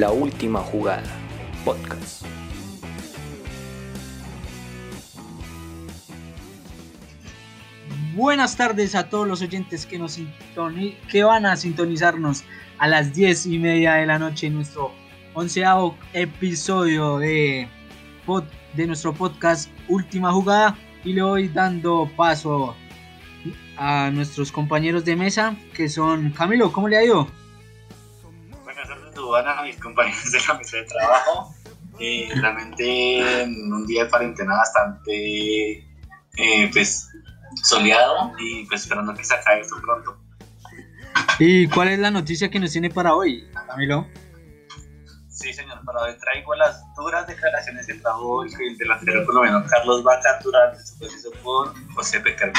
La última jugada. Podcast. Buenas tardes a todos los oyentes que, nos que van a sintonizarnos a las 10 y media de la noche en nuestro onceavo episodio de, de nuestro podcast Última Jugada. Y le voy dando paso a nuestros compañeros de mesa que son Camilo, ¿cómo le ha ido? Compañeros de la mesa de trabajo. Eh, realmente en un día de cuarentena bastante eh, pues, soleado y pues esperando que se acabe esto pronto. ¿Y cuál es la noticia que nos tiene para hoy, Camilo? Sí, señor, para hoy traigo las duras declaraciones que trajo el delantero colombiano Carlos Vaca durante su proceso por José Pecar.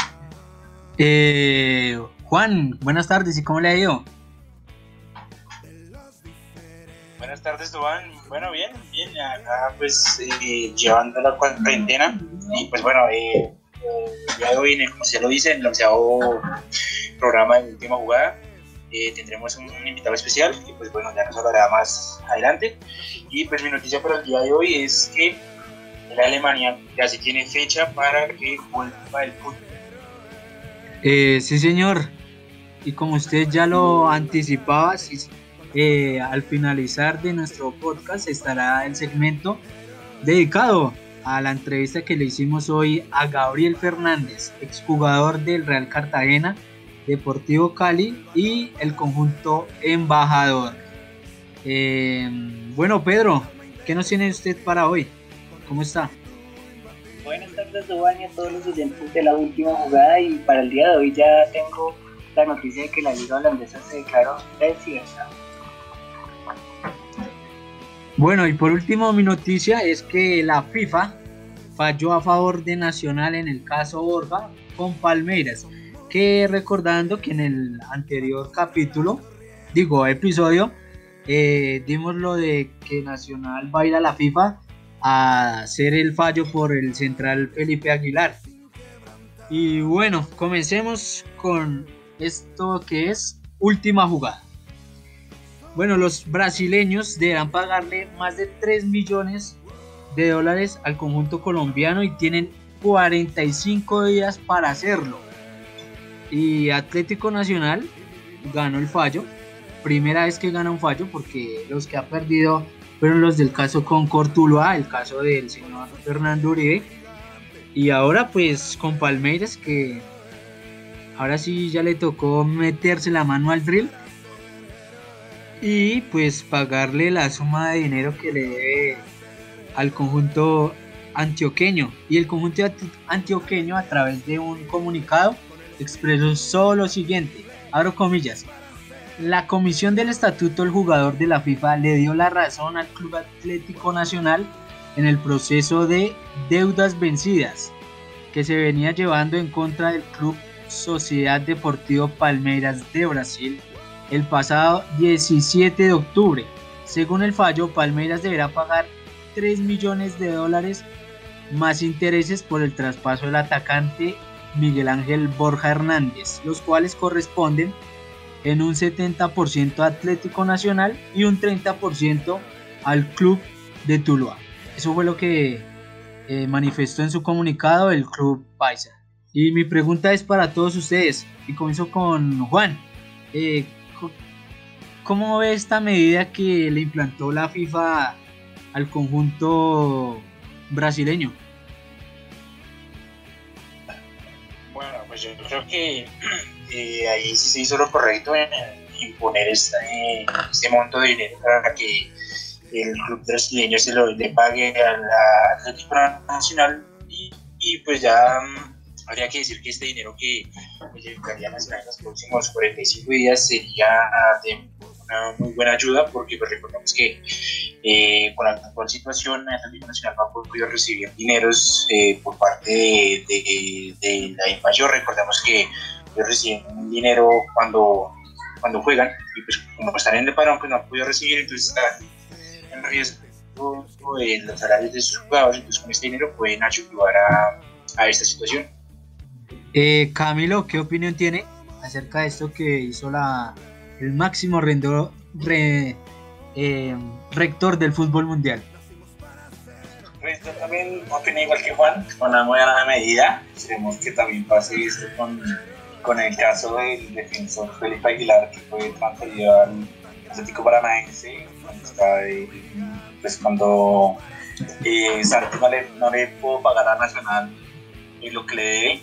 Eh, Juan, buenas tardes, ¿y cómo le ha ido? Tardes, Dubán. Bueno, bien, bien. Acá, pues, eh, llevando la cuarentena. Y, pues, bueno, eh, de hoy, como se lo dice, en el onceavo programa de Última Jugada, eh, tendremos un, un invitado especial que, pues, bueno, ya nos hablará más adelante. Y, pues, mi noticia para el día de hoy es que la Alemania ya se tiene fecha para que vuelva el fútbol. Eh, sí, señor. Y como usted ya lo anticipaba, sí, eh, al finalizar de nuestro podcast estará el segmento dedicado a la entrevista que le hicimos hoy a Gabriel Fernández, exjugador del Real Cartagena, Deportivo Cali y el conjunto embajador. Eh, bueno, Pedro, ¿qué nos tiene usted para hoy? ¿Cómo está? Buenas tardes, y a todos los oyentes de la última jugada. Y para el día de hoy ya tengo la noticia de que la Liga Holandesa se declaró desierta. Bueno, y por último mi noticia es que la FIFA falló a favor de Nacional en el caso Borja con Palmeiras, que recordando que en el anterior capítulo, digo episodio, eh, dimos lo de que Nacional va a ir a la FIFA a hacer el fallo por el central Felipe Aguilar. Y bueno, comencemos con esto que es última jugada. Bueno, los brasileños deberán pagarle más de 3 millones de dólares al conjunto colombiano y tienen 45 días para hacerlo. Y Atlético Nacional ganó el fallo. Primera vez que gana un fallo porque los que ha perdido fueron los del caso con Cortuloa, el caso del señor Fernando Uribe. Y ahora pues con Palmeiras que ahora sí ya le tocó meterse la mano al drill y pues pagarle la suma de dinero que le debe al conjunto antioqueño. Y el conjunto anti- antioqueño a través de un comunicado expresó solo lo siguiente abro comillas la comisión del estatuto del jugador de la FIFA le dio la razón al Club Atlético Nacional en el proceso de deudas vencidas que se venía llevando en contra del Club Sociedad Deportivo Palmeiras de Brasil el pasado 17 de octubre. Según el fallo, Palmeiras deberá pagar 3 millones de dólares más intereses por el traspaso del atacante Miguel Ángel Borja Hernández, los cuales corresponden en un 70% a Atlético Nacional y un 30% al club de Tuluá. Eso fue lo que eh, manifestó en su comunicado el club Paisa. Y mi pregunta es para todos ustedes, y comienzo con Juan. Eh, ¿Cómo ve esta medida que le implantó la FIFA al conjunto brasileño? Bueno, pues yo creo que eh, ahí sí se hizo lo correcto en imponer eh, este monto de dinero para que el club brasileño se lo le pague a la Atlético Nacional y, pues ya mm, habría que decir que este dinero que pues, llegaría Nacional en los próximos 45 días sería de una muy buena ayuda porque pues recordemos que eh, con la actual situación, Atlético Nacional no ha podido recibir dineros eh, por parte de, de, de la mayor. Recordemos que ellos reciben dinero cuando, cuando juegan y pues como están en el parón pues no han podido recibir, entonces están en riesgo de los salarios de sus jugadores, entonces con este dinero pueden ayudar a, a esta situación. Eh, Camilo, ¿qué opinión tiene acerca de esto que hizo la, el máximo rendor, re, eh, rector del fútbol mundial? Pues yo también opino igual que Juan, con una buena medida. Esperemos que también pase esto con, con el caso del defensor Felipe Aguilar, que fue transferido al Atlético Paranaense, cuando, está, pues cuando eh, Santos no le, pudo pagar a Nacional eh, lo que le debe.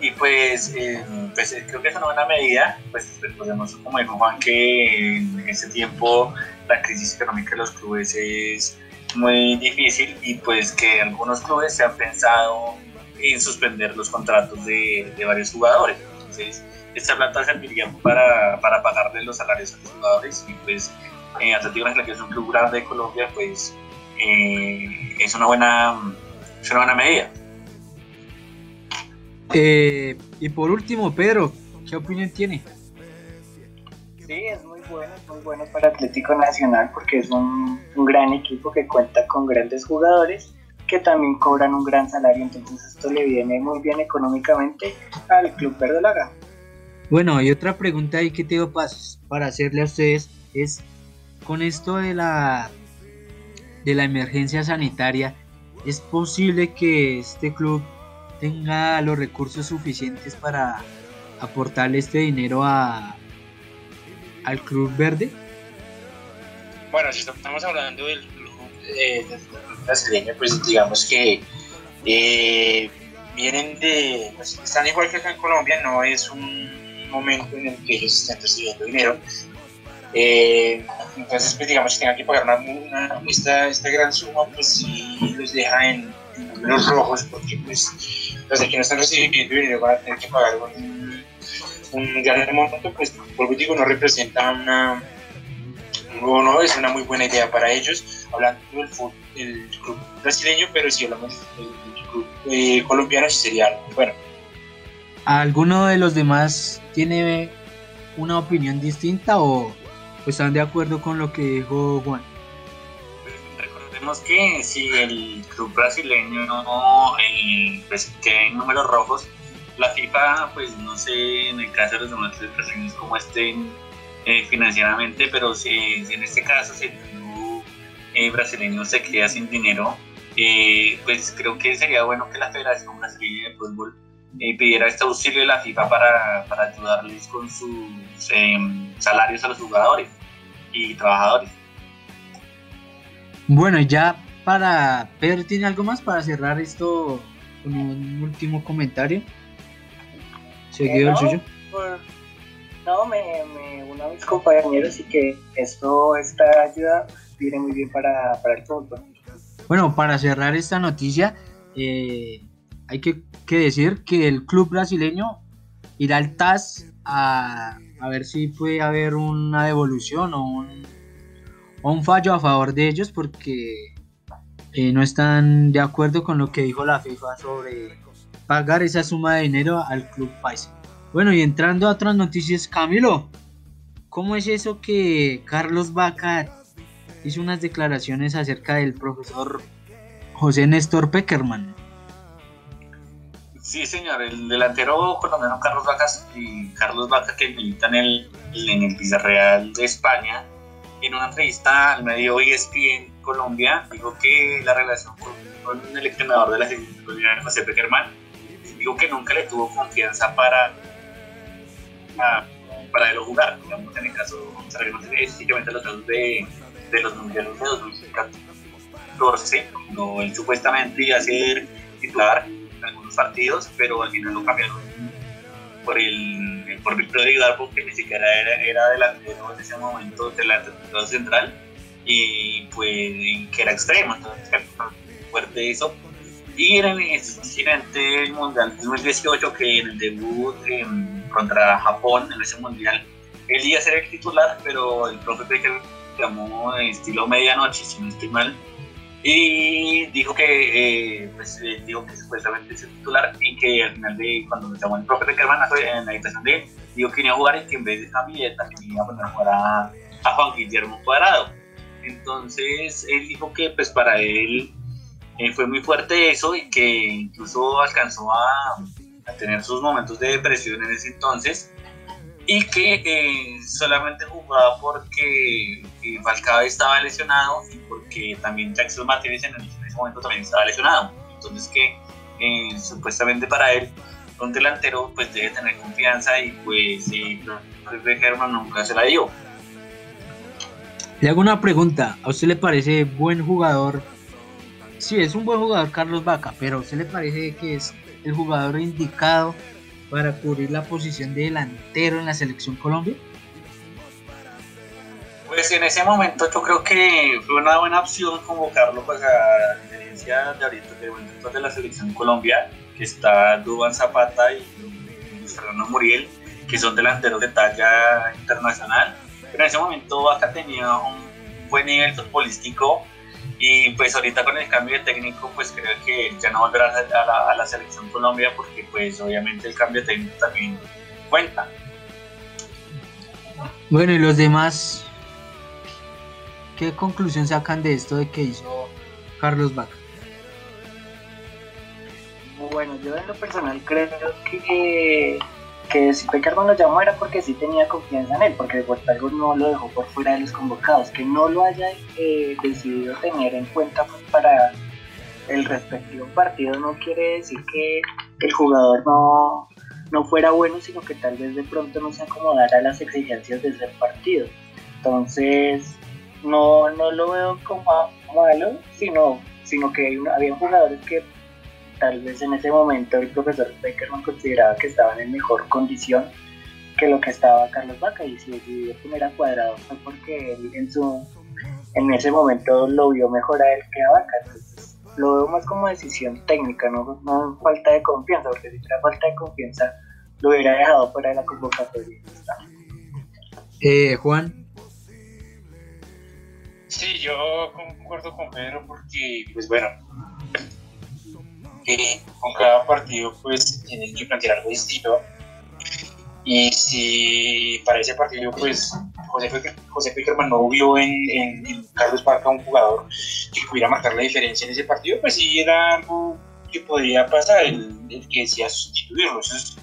Y pues, eh, pues eh, creo que es una buena medida. Pues recordemos, como dijo Juan, que en ese tiempo la crisis económica de los clubes es muy difícil y pues que algunos clubes se han pensado en suspender los contratos de, de varios jugadores. Entonces, esta plata serviría para, para pagarle los salarios a los jugadores y pues eh, Atlético Nacional, que es un club grande de Colombia, pues eh, es, una buena, es una buena medida. Eh, y por último, Pedro, ¿qué opinión tiene? Sí, es muy bueno, es muy bueno para Atlético Nacional porque es un, un, gran equipo que cuenta con grandes jugadores que también cobran un gran salario, entonces esto le viene muy bien económicamente al Club Verdolaga. Bueno, y otra pregunta ahí que tengo para hacerle a ustedes es, con esto de la, de la emergencia sanitaria, ¿es posible que este club tenga los recursos suficientes para aportarle este dinero a, al Club Verde? Bueno, si estamos hablando del club, eh, brasileño, pues digamos que eh, vienen de. Pues, están igual que acá en Colombia, no es un momento en el que ellos estén recibiendo dinero. Eh, entonces, pues digamos que tengan que pagar una, una, esta, esta gran suma, pues sí los deja en números rojos, porque pues los que no están recibiendo dinero van a tener que pagar un, un gran monto, pues por digo, no representa una, no, no es una muy buena idea para ellos, hablando del, fútbol, del club brasileño, pero si hablamos del, club eh, colombiano, sería bueno. ¿Alguno de los demás tiene una opinión distinta o están de acuerdo con lo que dijo Juan? Recordemos que si el club brasileño no eh, pues, queda en números rojos, la FIFA, pues no sé en el caso de los demás brasileños cómo estén eh, financieramente, pero si, si, en este caso si el club eh, brasileño se queda sin dinero, eh, pues creo que sería bueno que la Federación Brasileña de Fútbol pidiera este auxilio de la FIFA para, para ayudarles con sus em, salarios a los jugadores y trabajadores. Bueno, ya para Pedro, ¿tiene algo más para cerrar esto con un último comentario? seguido Eh, no, el suyo. por- no, me, me uno a mis compañeros y que esto, esta ayuda viene muy bien para, para el fútbol. Bueno, para cerrar esta noticia, eh, hay que, que decir que el club brasileño irá al TAS a, a ver si puede haber una devolución o un, un fallo a favor de ellos porque eh, no están de acuerdo con lo que dijo la FIFA sobre pagar esa suma de dinero al club paisa. Bueno, y entrando a otras noticias, Camilo, ¿cómo es eso que Carlos Vaca hizo unas declaraciones acerca del profesor José Néstor Peckerman? Sí, señor, el delantero colombiano Carlos Vaca, y Carlos Vaca que milita en el, en de España, en una entrevista al medio ESPN Colombia, dijo que la relación con, con el entrenador de la selección José Peckerman, dijo que nunca le tuvo confianza para, para, para jugar. Digamos, en el caso, los casos de, de los mundiales de 2014, cuando él supuestamente iba a ser titular en algunos partidos, pero al final lo cambiaron por el por Víctor Hidalgo, que ni siquiera era, era delantero en ese momento delantero central y pues que era extremo, entonces fuerte eso. Y en el siguiente Mundial 2018, que en el debut en, contra Japón en ese Mundial, él iba a ser el titular, pero el profe Peckerman llamó de estilo medianoche, si no estoy mal, y dijo que, eh, pues, eh, dijo que supuestamente es el titular y que al final de cuando llamó el profe Peckerman en la habitación de él, dijo que iba a jugar y que en vez de Javier también iba a poner a jugar a, Juan Guillermo Cuadrado. Entonces él dijo que pues para él eh, fue muy fuerte eso y que incluso alcanzó a, a, tener sus momentos de depresión en ese entonces y que solamente jugaba porque eh, Falcao estaba lesionado y porque también Jackson Martínez en, ese momento también estaba lesionado. Entonces que eh, supuestamente para él un delantero pues debe tener confianza y pues eh, Germán nunca se la dio. Le hago una pregunta, ¿a usted le parece buen jugador? Sí, es un buen jugador Carlos Vaca, pero ¿a usted le parece que es el jugador indicado para cubrir la posición de delantero en la selección Colombia? Pues en ese momento yo creo que fue una buena opción convocarlo pues a la diferencia de ahorita de, de la selección Colombia, que está Duban Zapata y Fernando Muriel, que son delanteros de talla internacional. Pero en ese momento Vaca tenía un buen nivel futbolístico y pues ahorita con el cambio de técnico pues creo que ya no volverá a la, a la selección Colombia porque pues obviamente el cambio de técnico también cuenta. Bueno, y los demás, ¿qué conclusión sacan de esto de que hizo Carlos Vaca? Bueno, yo en lo personal creo que, que si Peckerman lo llamó era porque sí tenía confianza en él, porque por algo no lo dejó por fuera de los convocados, que no lo haya eh, decidido tener en cuenta pues, para el respectivo partido no quiere decir que el jugador no, no fuera bueno, sino que tal vez de pronto no se acomodara a las exigencias de ese partido. Entonces, no, no lo veo como malo, sino, sino que hay una, había jugadores que tal vez en ese momento el profesor Beckerman consideraba que estaban en mejor condición que lo que estaba Carlos Vaca y si decidió poner a Cuadrado fue porque él en su en ese momento lo vio mejor a él que a Vaca. Lo veo más como decisión técnica no, no falta de confianza porque si fuera falta de confianza lo hubiera dejado fuera de la convocatoria eh, Juan yo concuerdo con Pedro porque, pues bueno, que con cada partido pues tienen que plantear algo distinto. Y si para ese partido pues José, José Peckerman no vio en, Carlos Barca un jugador que pudiera marcar la diferencia en ese partido, pues sí era algo que podría pasar, el, que decía sustituirlo. Entonces,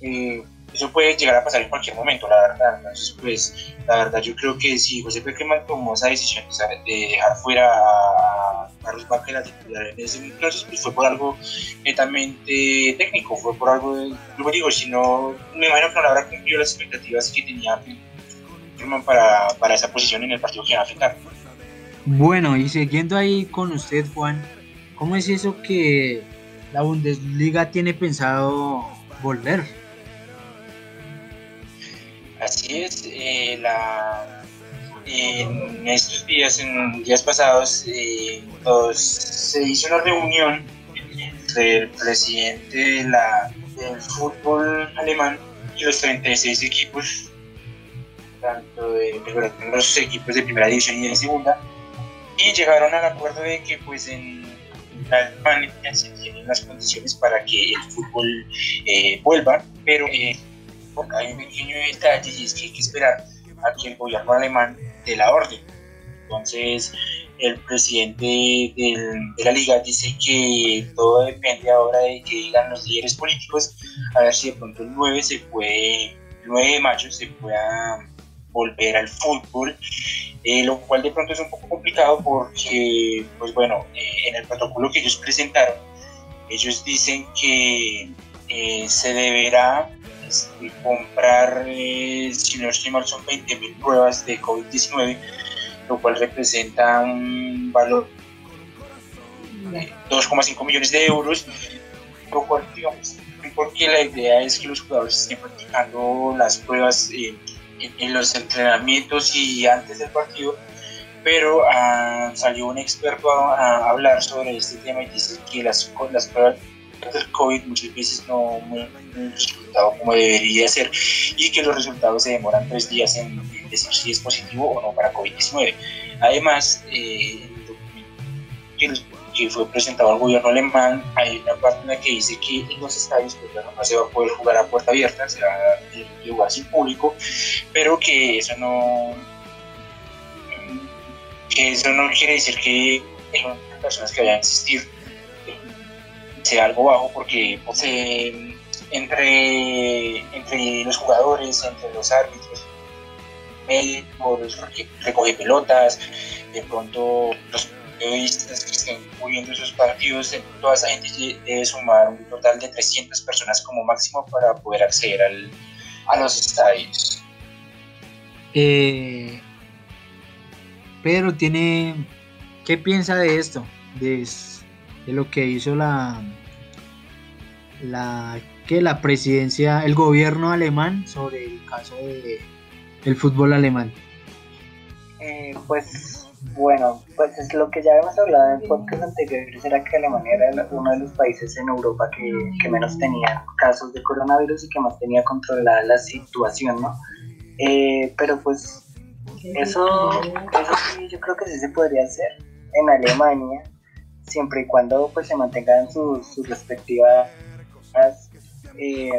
eh, eso puede llegar a pasar en cualquier momento, la verdad. Entonces, pues, la verdad, yo creo que si José Peckerman tomó esa decisión de dejar fuera a Carlos Vaca la titular en ese entonces, pues fue por algo netamente técnico, fue por algo, luego digo, si no, me imagino que no habrá cumplido las expectativas que tenía para, para esa posición en el partido que va a afectar. Bueno, y siguiendo ahí con usted, Juan, ¿cómo es eso que la Bundesliga tiene pensado volver? Así es, eh, la, en estos días, en días pasados, eh, se hizo una reunión entre el presidente de la, del fútbol alemán y los 36 equipos, tanto de los equipos de primera división y de segunda, y llegaron al acuerdo de que pues en Alemania se tienen las condiciones para que el fútbol eh, vuelva, pero eh, porque hay un pequeño detalle y es que hay que esperar a que el gobierno alemán dé la orden. Entonces, el presidente del, de la liga dice que todo depende ahora de que digan los líderes políticos, a ver si de pronto el 9, se puede, el 9 de mayo se pueda volver al fútbol, eh, lo cual de pronto es un poco complicado porque, pues bueno, eh, en el protocolo que ellos presentaron, ellos dicen que eh, se deberá este, comprar, eh, si no estoy mal, son 20.000 pruebas de COVID-19, lo cual representa un valor de 2,5 millones de euros, lo cual, digamos, porque la idea es que los jugadores estén practicando las pruebas eh, en, los entrenamientos y antes del partido, pero uh, salió un experto a, hablar sobre este tema y dice que las pruebas del COVID muchas veces no muy resultado como debería ser y que los resultados se demoran tres días en, decir si es positivo o no para COVID-19. Además, eh, que fue presentado al gobierno alemán, hay una parte en la que dice que en los estadios pues, no se va a poder jugar a puerta abierta, será lugar sin público, pero que eso no que eso no quiere decir que las personas que vayan a asistir sea algo bajo, porque eh, entre, entre los jugadores, entre los árbitros, médicos, recoge pelotas, de pronto los periodistas que estén cubriendo esos partidos, toda esa gente debe sumar un total de 300 personas como máximo para poder acceder al, a los estadios. Eh, Pedro tiene, ¿qué piensa de esto? De, de lo que hizo la, la, que la presidencia, el gobierno alemán sobre el caso de, del fútbol alemán. Eh, pues bueno, pues es lo que ya hemos hablado en podcast anteriores, era que Alemania era uno de los países en Europa que, menos tenía casos de coronavirus y que más tenía controlada la situación, ¿no? Eh, pero pues eso, eso sí, yo creo que sí se podría hacer en Alemania, siempre y cuando pues se mantengan sus, sus respectivas eh,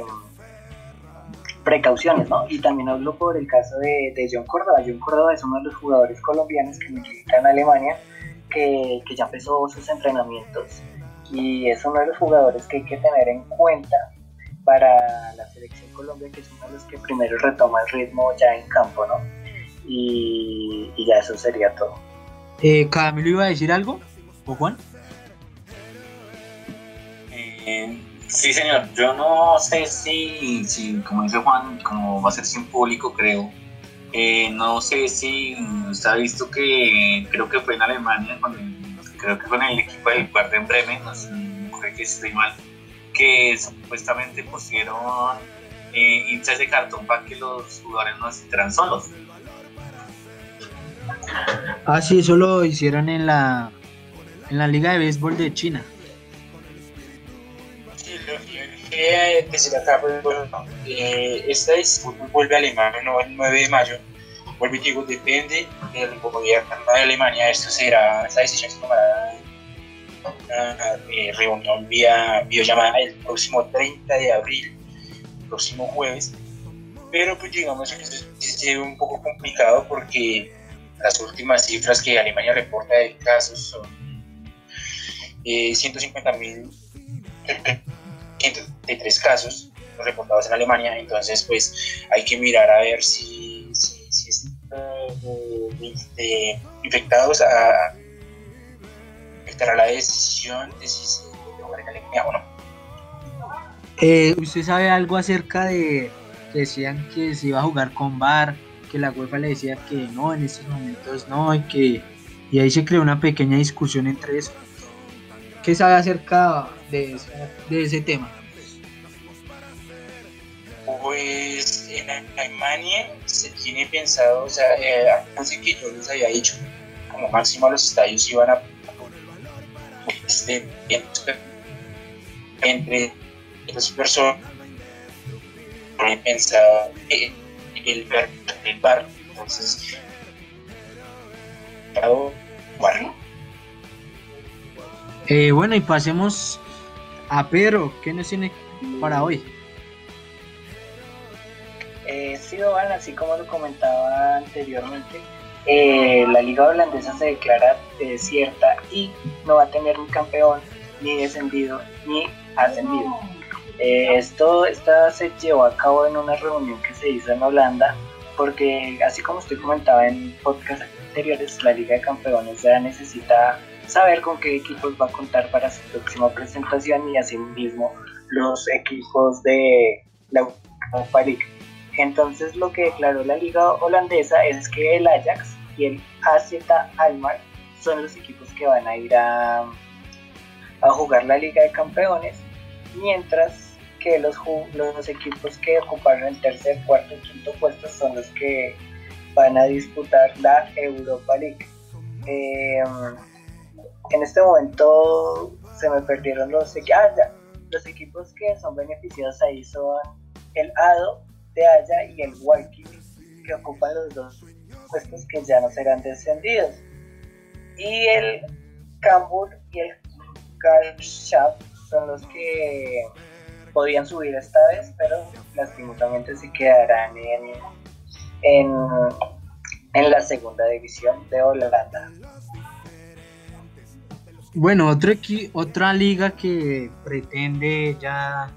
precauciones, ¿no? Y también hablo por el caso de, de, John Córdoba. John Córdoba es uno de los jugadores colombianos que militan en Alemania, que, que ya empezó sus entrenamientos y es uno de los jugadores que hay que tener en cuenta para la selección Colombia, que es uno de los que primero retoma el ritmo ya en campo, ¿no? Y, y ya eso sería todo. Eh, ¿Camilo iba a decir algo? ¿O Juan? Sí, señor. Yo no sé si, si, como dice Juan, como va a ser sin público, creo. Eh, no sé si usted visto que creo que fue en Alemania, cuando, creo que con el equipo del en Bremen, no sé que estoy mal, que supuestamente pusieron eh, hinchas de cartón para que los jugadores no se sintieran solos. Ah, sí, eso lo hicieron en la, en la Liga de Béisbol de China decir acá, pues, bueno, eh, esta disputa vuelve a Alemania no, el 9 de mayo. Vuelve, digo, depende del gobierno de Alemania. Esto será, esta decisión se tomará eh, reunión vía videollamada el próximo 30 de abril, el próximo jueves. Pero pues digamos que esto es un poco complicado porque las últimas cifras que Alemania reporta de casos son eh, 150 mil de tres casos reportados en Alemania, entonces pues hay que mirar a ver si, si, si de, infectados a, afectará la decisión de si se jugar en Alemania o no. Eh, ¿Usted sabe algo acerca de que decían que se iba a jugar con VAR, que la UEFA le decía que no, en estos momentos no, y que y ahí se creó una pequeña discusión entre eso? ¿Qué sabe acerca de, de ese tema? Pues en Alemania se tiene pensado, o sea, eh, antes que yo les había dicho, como máximo los estadios iban a este, entre las personas he pensado en el el bar entonces bueno. Eh, bueno y pasemos a Pedro, ¿qué nos tiene para hoy? Eh, sí, Dovan, así como lo comentaba anteriormente, eh, la liga holandesa se declara desierta y no va a tener ni campeón, ni descendido, ni ascendido. Eh, esto esta se llevó a cabo en una reunión que se hizo en Holanda, porque así como usted comentaba en podcast anteriores, la Liga de Campeones ya necesita saber con qué equipos va a contar para su próxima presentación y asimismo los equipos de la Europa League. Entonces lo que declaró la liga holandesa es que el Ajax y el AZ Almar son los equipos que van a ir a, a jugar la Liga de Campeones, mientras que los, los equipos que ocuparon el tercer, cuarto y quinto puesto son los que van a disputar la Europa League. Em, en este momento se me perdieron los, ah, los equipos que son beneficiados ahí son el ADO, de Haya y el Walking, que ocupan los dos puestos que ya no serán descendidos. Y el Cambur y el Karlschaft son los que podían subir esta vez, pero lastimosamente se quedarán en, en, en la segunda división de Holanda. Bueno, otro equi- otra liga que pretende ya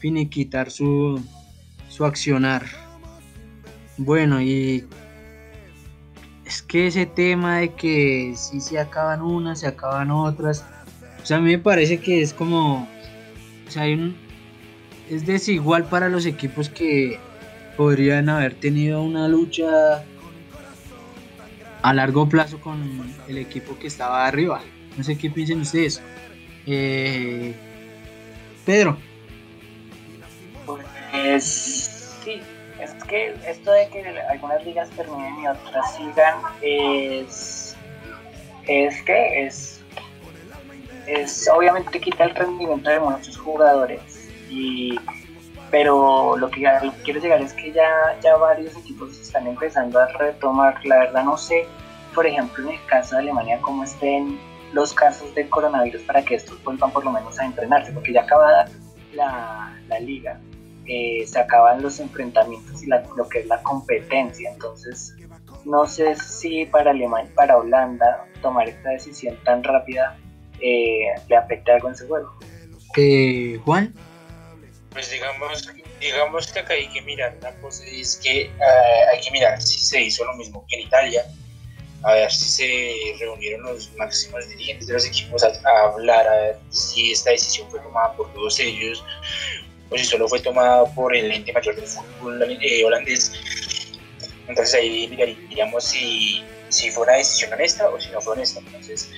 finiquitar su, su accionar. Bueno, y es que ese tema de que si se acaban unas, se acaban otras, o sea, a mí me parece que es como, o sea, hay un, es desigual para los equipos que podrían haber tenido una lucha a largo plazo con el equipo que estaba arriba. No sé qué piensen ustedes. Eh, Pedro. Pues sí, es que esto de que algunas ligas terminen y otras sigan es, es que es, es obviamente quita el rendimiento de muchos jugadores y pero lo que quiero llegar es que ya, ya varios equipos están empezando a retomar, la verdad no sé, por ejemplo en el caso de Alemania cómo estén los casos de coronavirus para que estos vuelvan por lo menos a entrenarse, porque ya acabada la, la liga, eh, se acaban los enfrentamientos y la- lo que es la competencia. Entonces, no sé si para Alemania, para Holanda, tomar esta decisión tan rápida eh, le afecta algo en su juego. Eh, Juan. Pues digamos, digamos que acá hay que mirar una cosa es que eh, hay que mirar si se hizo lo mismo que en Italia, a ver si se reunieron los máximos dirigentes de los equipos a, hablar, a ver si esta decisión fue tomada por todos ellos o si solo fue tomada por el ente mayor del fútbol eh, holandés. Entonces ahí miraríamos si, si fue una decisión honesta o si no fue honesta. Entonces,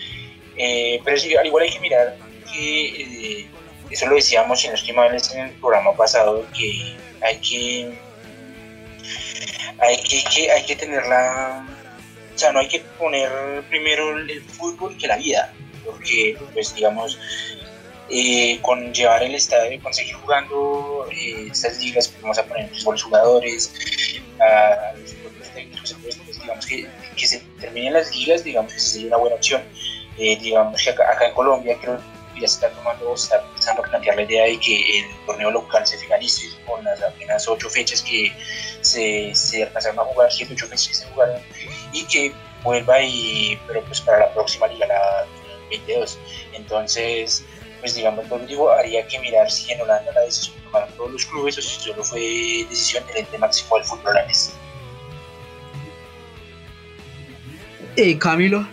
eh, pero sí, al igual hay que mirar que eh, eso lo decíamos, no estoy mal, en el programa pasado, que hay que, hay que, que- hay que tener la, sea, no hay que poner primero el, fútbol que la vida, porque, pues, digamos, eh, con llevar el estadio, con seguir jugando eh, estas ligas, pues, vamos a poner a los jugadores, a los propios técnicos, digamos que, que se terminen las ligas, digamos que sería una buena opción. Eh, digamos que acá, acá en Colombia creo que ya se está tomando, a plantear la idea de que el torneo local se finalice con las apenas ocho fechas que se, se alcanzaron a jugar, siete, ocho fechas que se jugaron, y que vuelva y, pero pues para la próxima liga, la 22. Entonces, pues digamos, digo, haría que mirar si en Holanda la decisión tomaron todos los clubes o si solo fue decisión del ente máximo del fútbol holandés. Eh, Camilo.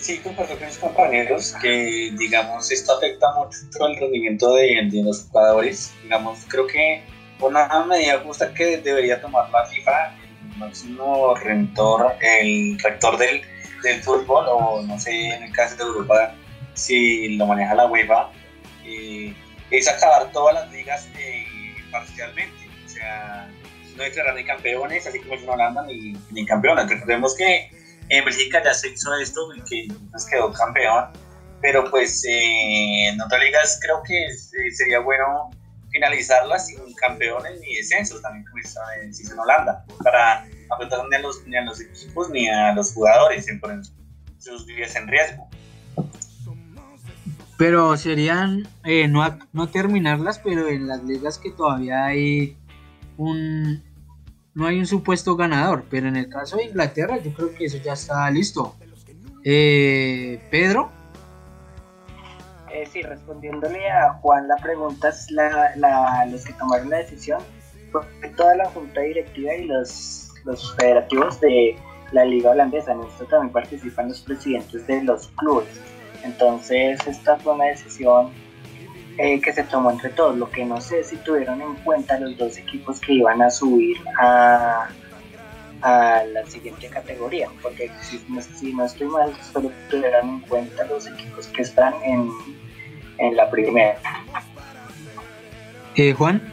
Sí, comparto con mis compañeros que, digamos, esto afecta mucho al rendimiento de, de los jugadores. Digamos, creo que una medida justa que debería tomar la FIFA, el máximo rector, el rector del, del fútbol, o no sé, en el caso de Europa, si lo maneja la UEFA, eh, es acabar todas las ligas eh, parcialmente. O sea, no declarar ni campeones, así como en Holanda, ni, ni campeones. Recordemos que en Bélgica ya se hizo esto, y que pues quedó campeón, pero pues eh, en otras ligas creo que eh, sería bueno finalizarlas sin campeones ni descensos, también como se hizo en Holanda, para afectar ni a los, ni a los equipos ni a los jugadores en poner sus vidas en riesgo. Pero serían eh, no, no terminarlas, pero en las ligas que todavía hay un no hay un supuesto ganador. Pero en el caso de Inglaterra, yo creo que eso ya está listo. Eh, Pedro, Eh, sí, respondiéndole a Juan la pregunta, es la, la- los que tomaron la decisión fue toda la junta directiva y los, los federativos de la liga holandesa. En esto también participan los presidentes de los clubes. Entonces, esta fue una decisión eh, que se tomó entre todos. Lo que no sé si tuvieron en cuenta los dos equipos que iban a subir a, a la siguiente categoría, porque si no, si no estoy mal, solo tuvieron en cuenta los equipos que están en, en la primera. eh, Juan,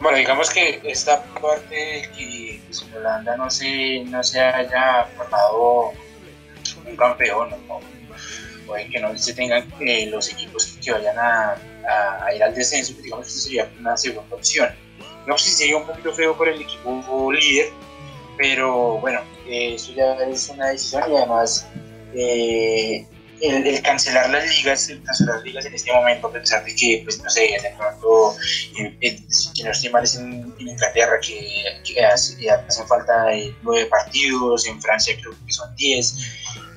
Bueno, digamos que esta parte de que pues, en Holanda no se, no se haya formado un campeón, ¿no? Puede que no se tengan eh, los equipos que vayan a, a, ir al descenso, pues digamos que sería una segunda opción. No sé si sería un poquito feo por el equipo líder, pero bueno, eh, eso ya es una decisión y además eh, el, cancelar las ligas, el cancelar las ligas en este momento, a pesar de que, pues no sé, de pronto, eh, que no estoy mal es en, Inglaterra, que, hacen falta nueve partidos, en Francia creo que son diez,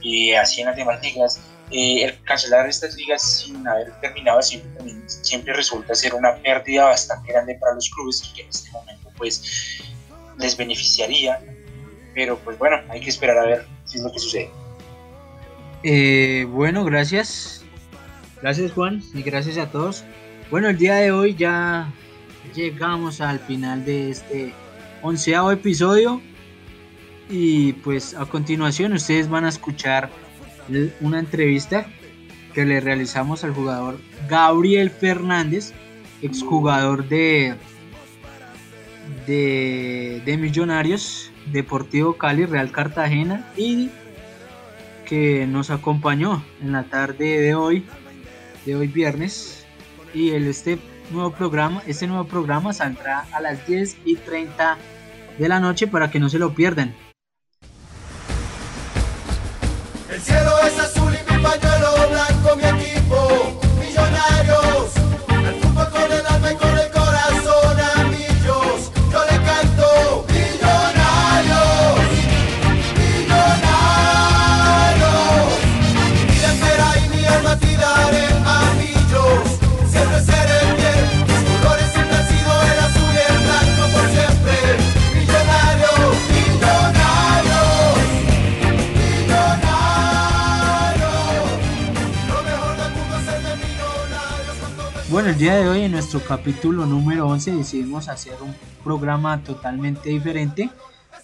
y así en las demás ligas. El cancelar estas ligas sin haber terminado siempre, siempre resulta ser una pérdida bastante grande para los clubes que en este momento pues les beneficiaría, pero pues bueno, hay que esperar a ver si es lo que sucede. Eh, bueno, gracias. Gracias Juan y gracias a todos. Bueno, el día de hoy ya llegamos al final de este onceavo episodio y pues a continuación ustedes van a escuchar una entrevista que le realizamos al jugador Gabriel Fernández, exjugador de de, Millonarios, Deportivo Cali, Real Cartagena y que nos acompañó en la tarde de hoy, de hoy viernes. Y el, este nuevo programa, este nuevo programa saldrá a las 10 y 30 de la noche para que no se lo pierdan. El cielo es en nuestro capítulo número 11 decidimos hacer un programa totalmente diferente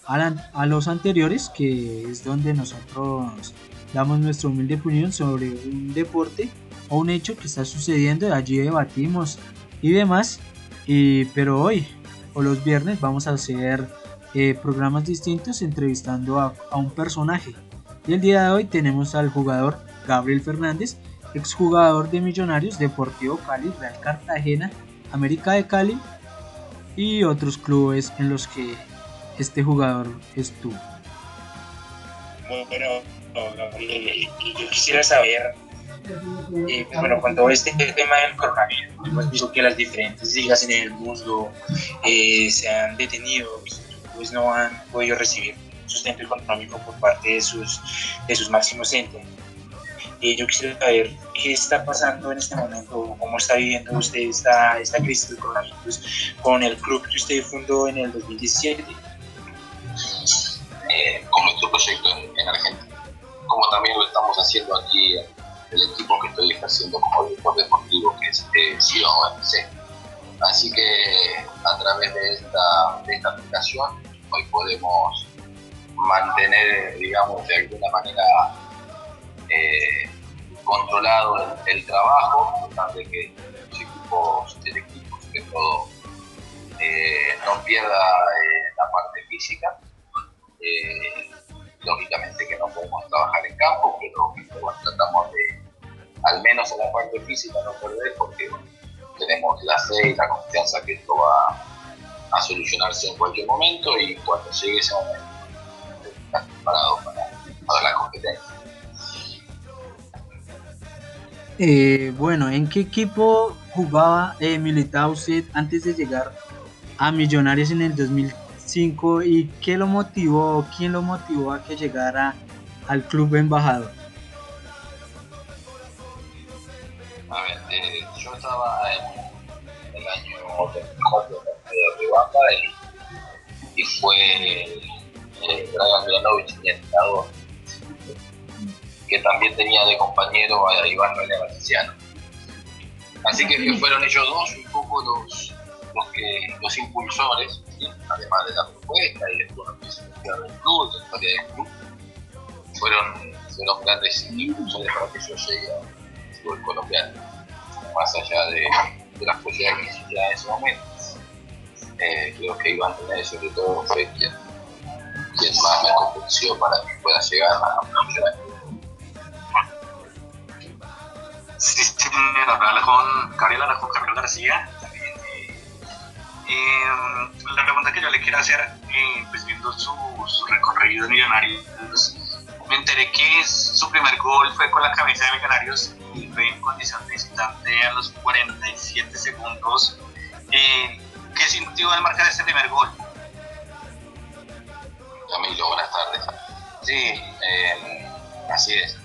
a, los anteriores, que es donde nosotros damos nuestra humilde opinión sobre un deporte o un hecho que está sucediendo, allí debatimos y demás. Y, pero hoy o los viernes vamos a hacer eh, programas distintos entrevistando a, a un personaje. Y el día de hoy tenemos al jugador Gabriel Fernández, exjugador de Millonarios, Deportivo Cali, Real Cartagena, América de Cali y otros clubes en los que este jugador estuvo. Bueno, yo quisiera saber, eh, bueno, con todo este tema del coronavirus, hemos visto que las diferentes ligas en el mundo eh, se han detenido, pues no han podido recibir sustento económico por parte de sus, de sus máximos entes yo quisiera saber qué está pasando en este momento, cómo está viviendo usted esta, esta crisis del con el club que usted fundó en el 2017. Eh, con nuestro proyecto en, Argentina, como también lo estamos haciendo aquí el equipo que estoy ejerciendo como director deportivo, que es eh, OMC. Así que a través de esta, de esta aplicación hoy podemos mantener, digamos, de alguna manera eh, controlado el, trabajo, de que los equipos, el equipo sobre todo eh, no pierda eh, la parte física. lógicamente que no podemos trabajar en campo, pero, tratamos de, al menos en la parte física, no perder porque tenemos la fe y la confianza que esto va a solucionarse en cualquier momento y cuando llegue ese momento estar preparado para, para la competencia. Eh, bueno, ¿en qué equipo jugaba, eh, militaba usted antes de llegar a Millonarios en el 2005 y qué lo motivó, quién lo motivó a que llegara al club embajador? A ver, eh, yo estaba en el año 2004 de Bamba y, fue eh, Dragan Milanovic mi entrenador que también tenía de compañero a Iván René Valenciano. Así que, fueron ellos dos un poco los, los, que, los impulsores, además de la propuesta y después la del club, la historia del club, fueron, fueron grandes impulsores para que yo llegue al fútbol colombiano, más allá de, de las posibilidades que existían en ese momento. Eh, creo que Iván René sobre todo fue quien, quien más me convenció para que pueda llegar a la señor, habla con Gabriel, habla con Camilo García. Eh, eh, la pregunta que yo le quiero hacer, eh, pues viendo su, recorrido de Millonarios, me enteré que su primer gol fue con la cabeza de Millonarios y fue en condición de visitante a los 47 segundos. Eh, ¿Qué sintió al marcar ese primer gol? Camilo, buenas tardes. Sí, así es.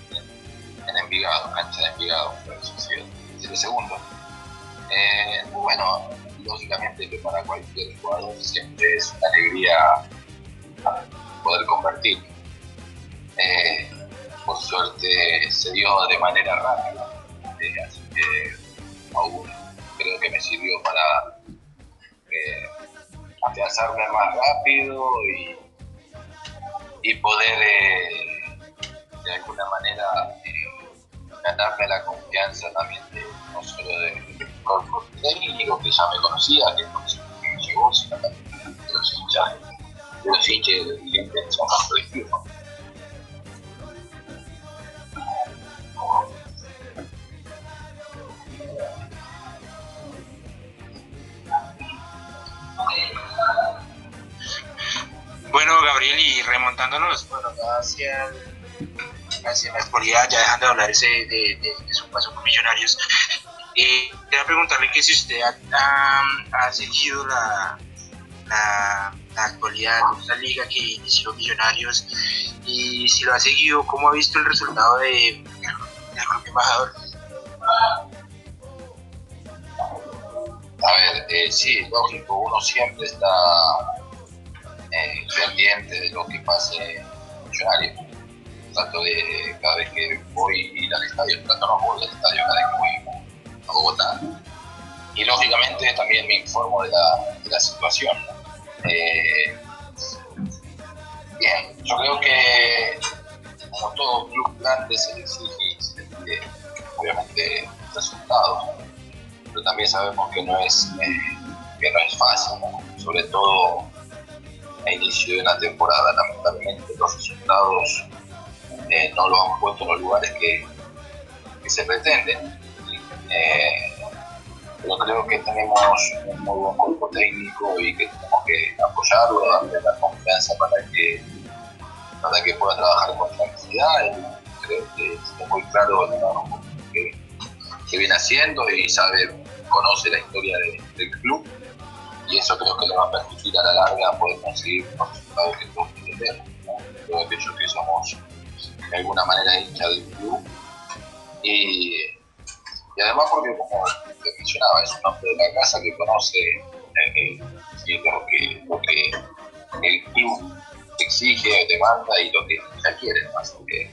En Envigado, cancha de Envigado, el segundo. Eh, bueno, lógicamente que para cualquier jugador siempre es una alegría poder convertir. Eh, por suerte se dio de manera rápida, eh, así que aún creo que me sirvió para eh, afianzarme más rápido y, y poder de alguna manera ganarme la confianza también de, no solo del cuerpo técnico que ya me conocía, que me llegó, sino también de los hinchas, de los hinchas de su más. Bueno, Gabriel, y remontándonos bueno, hacia, hacia la actualidad, ya dejando de hablar de, de, de su paso con Millonarios, eh, quería preguntarle que si usted ha, ha, ha seguido la, la, la, actualidad de esta liga que inició Millonarios y si lo ha seguido, ¿cómo ha visto el resultado de, del Club Embajador? A ver, eh, sí, lógico, uno siempre está eh, pendiente de lo que pase en Millonarios. Trato de, cada vez que voy a ir al estadio, trato no voy al estadio cada vez que voy a Bogotá. Y lógicamente también me informo de la, situación. Eh, bien, yo creo que como todo club grande se le exige, obviamente, resultados, pero también sabemos que no es, eh, que no es fácil, sobre todo a inicio de una temporada. Lamentablemente los resultados no los han puesto en los lugares que, que se pretenden. Eh, pero creo que tenemos un muy buen cuerpo técnico y que tenemos que apoyarlo, darle la confianza para que, para que pueda trabajar con tranquilidad. Creo que está muy claro el trabajo que, viene haciendo y sabe, conoce la historia de, del club y eso creo que le va a permitir a la larga poder conseguir los resultados que todos queremos. ¿no? Creo que que somos de alguna manera hincha del club y, y además porque como te mencionaba es un hombre de la casa que conoce eh, eh, lo, que, lo el club exige, demanda y lo que ya quiere. Así que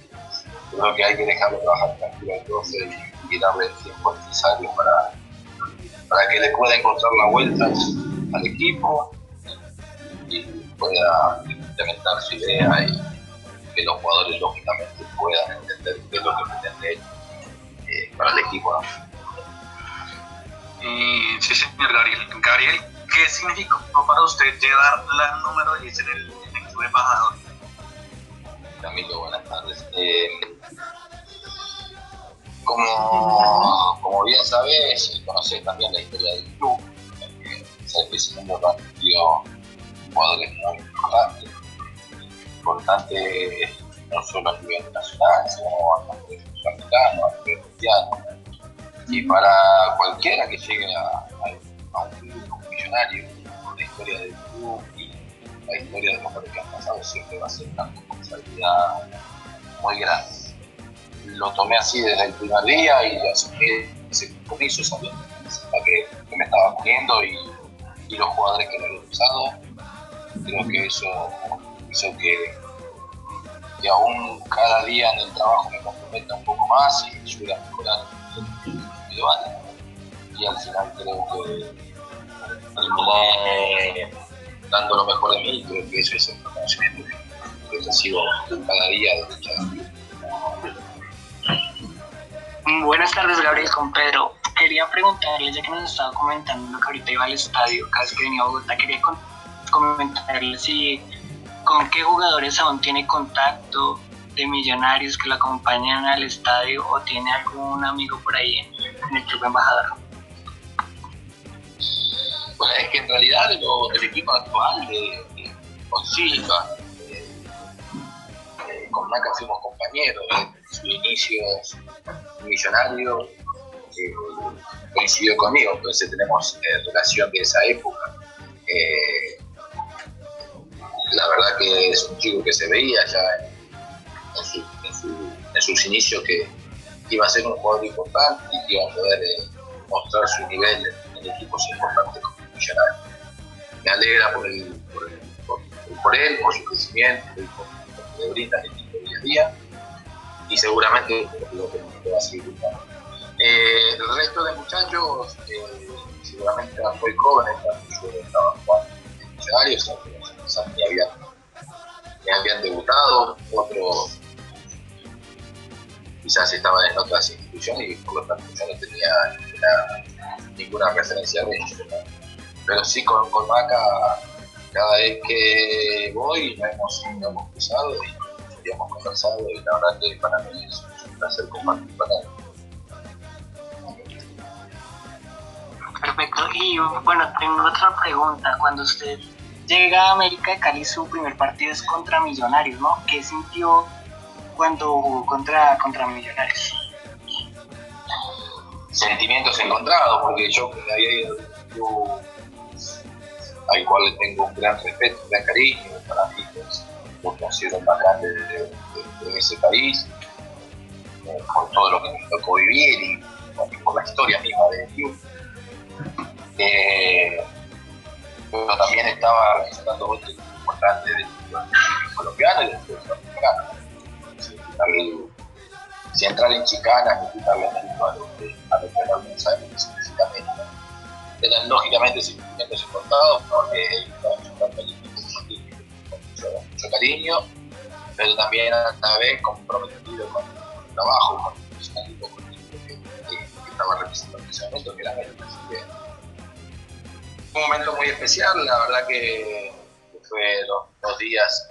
creo que hay que dejarlo trabajar tranquilo entonces y, y darle el tiempo necesario para, para que le pueda encontrar la vuelta al equipo y pueda implementar su idea y que los jugadores lógicamente puedan entender qué es lo que pretende eh, para el equipo. ¿no? Y, sí, señor Gabriel. Gabriel, ¿qué significó para usted llevar la número 10 en el, en el club embajador? Camilo, buenas tardes. Eh, como, como bien sabes y conoces también la historia del club, que ese mundo han tenido jugadores muy importantes, importantes no solo a nivel nacional, sino a nivel sudamericano, a nivel mundial. Y para cualquiera que llegue a, a, a un club millonario, con la historia del club y la historia de los jugadores que han pasado, siempre va a ser una responsabilidad muy grande. Lo tomé así desde el primer día y asumí ese compromiso sabiendo que, que me estaba poniendo y y los jugadores que lo han usado. Creo que eso hizo que, que aún cada día en el trabajo me comprometa un poco más y me ayude a mejorar y al final creo que terminé dando lo mejor de mí creo que eso es el reconocimiento que recibo cada día. Buenas tardes, Gabriel, con Pedro quería preguntarle, ya que nos estaba comentando que ahorita iba al estadio, vez que venía a Bogotá, quería comentarle si con qué jugadores aún tiene contacto de millonarios que lo acompañan al estadio o tiene algún amigo por ahí en, en el club embajador? Bueno, es que en realidad lo, del equipo actual de, de con Silva, eh, eh, con fuimos compañeros, en sus inicios millonarios eh, coincidió conmigo, entonces tenemos eh, relación de esa época. Eh, la verdad que es un chico que se veía ya en, su- en su- en sus inicios que iba a ser un jugador importante y que iba a poder eh, mostrar su nivel en equipos importantes como Millonarios. Me alegra por, el, el- él, por su crecimiento y por lo que le brinda al equipo día a día y seguramente lo que va a seguir. Eh, el resto de muchachos eh, seguramente eran muy jóvenes cuando yo estaba jugando en Millonarios, ni habían, debutado, otros quizás estaban en otras instituciones y por lo tanto yo no tenía ninguna, referencia de ellos. ¿no? Pero sí con, con Maca, cada vez que voy nos hemos, cruzado y, y hemos conversado y la verdad que para mí es un placer compartir con él. Perfecto. Y bueno, tengo otra pregunta. Cuando usted llega a América de Cali, su primer partido es contra Millonarios, ¿no? ¿Qué sintió cuando jugó contra, contra Millonarios? sentimientos encontrados, porque yo había ido un al cual le tengo un gran respeto, un gran cariño, para mí pues, lo considero el más grande de, ese país, eh, por todo lo que me tocó vivir y por la historia misma del club. Eh, pero también estaba representando otro equipo importante del colombiano y del sudamericano. También si entrar en chicanas quitarle mérito a lo que a lo que realmente sabemos que se necesita América. Eran lógicamente sentimientos importados porque jugando el equipo con mucho, cariño, pero también a la vez comprometido con el trabajo, con el profesionalismo equipo que, que- que estaba representando en ese momento, que era América. Así que un momento muy especial, la verdad que, que fue dos, días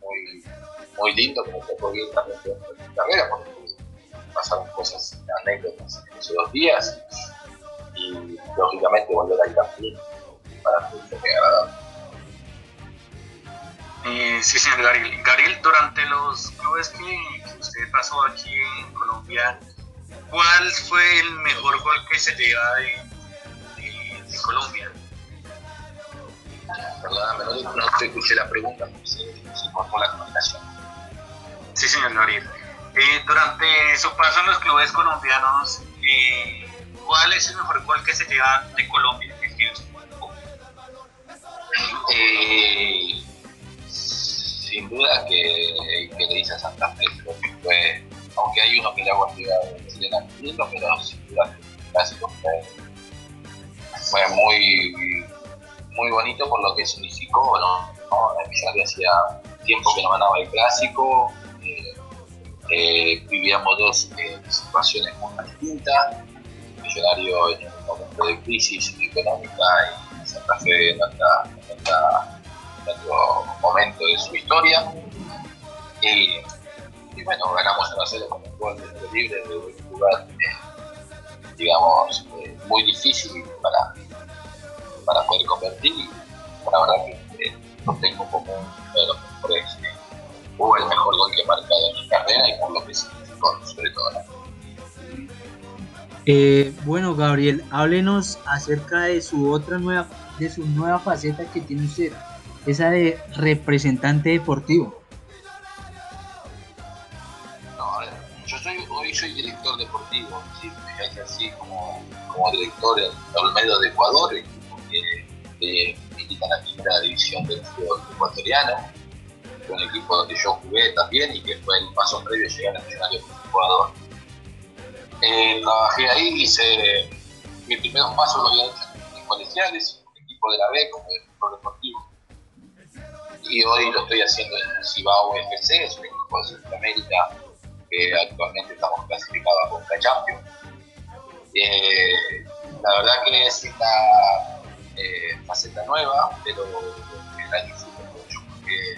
muy, muy lindo, como tocó bien también de mi carrera, porque pasaron cosas, anécdotas en esos dos días y lógicamente volver a ir también para mí fue muy agradable. Eh, sí, señor Gabriel. Gabriel, durante los clubes que, que usted pasó aquí en Colombia, ¿cuál fue el mejor gol que se lleva de, de- Colombia? Perdóname, no, no te escuché la pregunta, se, se cortó la comunicación. Sí, señor Gabriel. Eh, durante su paso en los clubes colombianos, eh, ¿cuál es el mejor gol que se lleva de Colombia? Eh, sin duda que, que le hice a Santa Fe, creo que fue, aunque hay uno que le hago llegado de Chilena pero sin duda que el clásico fue, fue muy, muy bonito por lo que significó, ¿no? ¿no? El Millonario hacía tiempo que no ganaba el clásico, eh, eh, vivíamos dos eh, situaciones muy distintas, Millonario en un momento de crisis económica y Santa Fe en otra, en otro momento de su historia. Y, bueno, ganamos 1 0 con un gol de libre de un lugar, digamos, eh, muy difícil para, para poder convertir. Y la verdad que eh, lo tengo como uno de los mejores, o el mejor gol que he marcado en mi carrera y por lo que significó, sobre todo. ¿no? Eh, bueno, Gabriel, háblenos acerca de su otra nueva, de su nueva faceta que tiene usted, esa de representante deportivo. Como, como director en Olmedo de Ecuador, que eh, milita en la primera división del fútbol ecuatoriano, un equipo donde yo jugué también y que fue el paso previo a llegar al Millonario como jugador. Eh, trabajé ahí, hice mis primeros pasos lo había hecho en colegiales, un equipo de la B como director deportivo. Y hoy lo estoy haciendo en Cibao FC, es un equipo de Centroamérica que actualmente estamos clasificados a Conca Champions. Eh, la verdad que es una eh, faceta nueva, pero que la disfruto mucho porque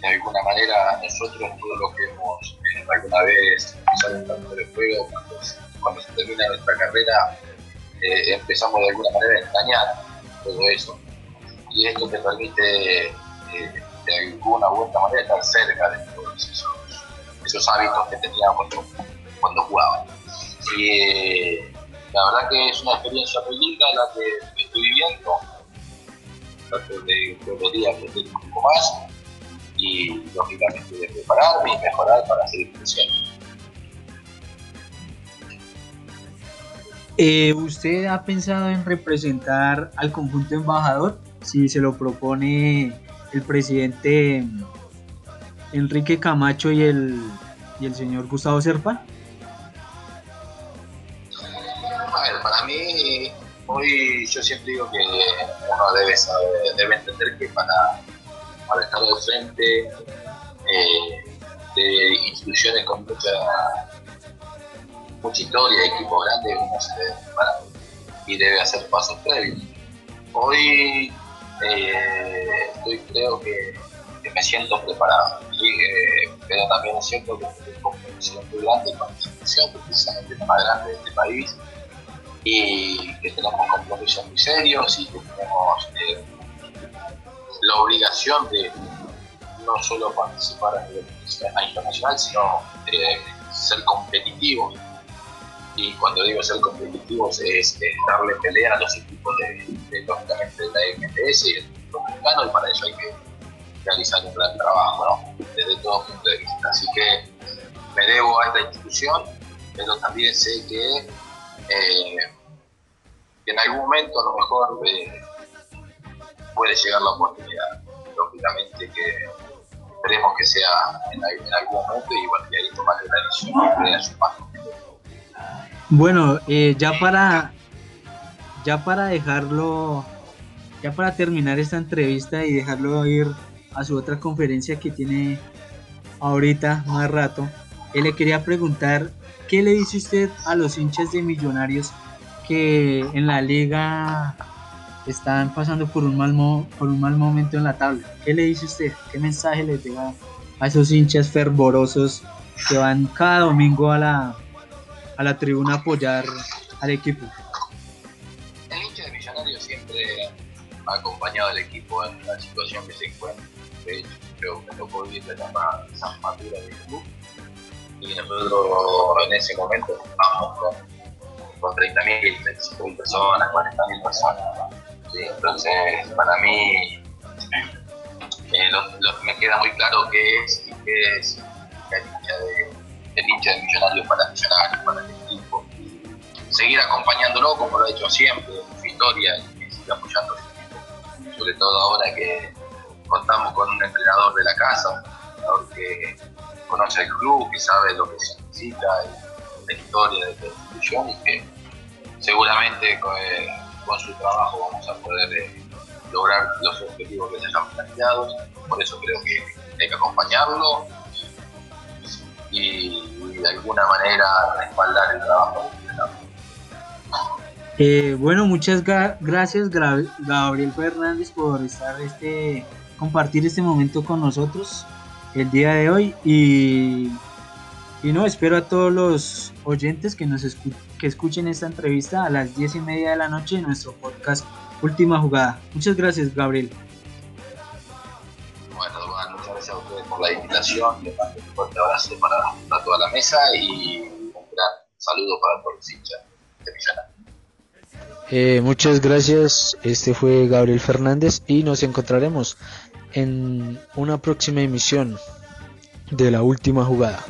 de alguna manera nosotros todo lo que hemos eh, alguna vez usado un campo de juego cuando, se termina nuestra carrera empezamos de alguna manera a extrañar todo eso. Y esto te permite de alguna u otra manera estar cerca de todos esos, esos hábitos que teníamos cuando jugábamos. Y eh, la verdad que es una experiencia muy linda la que estoy viviendo. Trato de los días aprender un poco más y lógicamente de prepararme y mejorar para seguir creciendo. Eh, ¿Usted ha pensado en representar al conjunto embajador? Si se lo propone el presidente Enrique Camacho y el, y el señor Gustavo Serpa. A ver, para mí, hoy yo siempre digo que uno debe saber, debe entender que para, estar al frente eh, de instituciones con mucha mucha historia, equipo grande, uno se debe preparar y debe hacer pasos previos. Hoy eh, creo que, que, me siento preparado, eh, pero también es cierto que estoy con una muy grande con la institución, precisamente la más grande de este país, y que tenemos compromisos muy serios y que tenemos eh, la obligación de no solo participar a nivel internacional, sino eh, ser competitivos y cuando digo ser competitivos es, darle pelea a los equipos de, de, lógicamente de la MLS y el dominicano y para eso hay que realizar un gran trabajo ¿no? desde todo punto de vista. Así que me debo a esta institución pero también sé que, eh, en algún momento a lo mejor eh, puede llegar la oportunidad. Lógicamente que esperemos que sea en, en algún momento y bueno, y ahí tomar la decisión de su paso bueno, eh, ya para ya para dejarlo, ya para terminar esta entrevista y dejarlo ir a su otra conferencia que tiene ahorita más rato, él le quería preguntar qué le dice usted a los hinchas de Millonarios que en la liga están pasando por un mal mo por un mal momento en la tabla. ¿Qué le dice usted? ¿Qué mensaje le da a esos hinchas fervorosos que van cada domingo a la a la tribuna apoyar al equipo. El hincha de Millonarios siempre ha acompañado al equipo en la situación que se encuentra. De hecho, creo que tocó vivir la etapa San Madura del club y nosotros en ese momento estábamos con, con 30.000, 35.000 personas, 40.000 personas. Entonces, para mí eh, lo, lo, me queda muy claro qué es el hincha de el hincha de Millonarios para Millonarios, para el equipo. Seguir acompañándolo como lo ha hecho siempre en su historia y seguir apoyando equipo. Sobre todo ahora que contamos con un entrenador de la casa, un que conoce el club, que sabe lo que se necesita y la historia de la institución y que seguramente con, eh, con su trabajo vamos a poder eh, lograr los objetivos que se han planteado. Por eso creo que hay que acompañarlo y, de alguna manera respaldar el trabajo. Eh, bueno, muchas gracias Gabriel Fernández por estar este compartir este momento con nosotros el día de hoy y, y no espero a todos los oyentes que nos escu que escuchen esta entrevista a las diez y media de la noche en nuestro podcast Última Jugada. Muchas gracias Gabriel. Bueno, muchas gracias a ustedes por la invitación. Les mando un fuerte abrazo para, para, toda la mesa y un gran saludo para todos los hinchas de Millonarios. Eh, muchas gracias. Este fue Gabriel Fernández y nos encontraremos en una próxima emisión de la última jugada.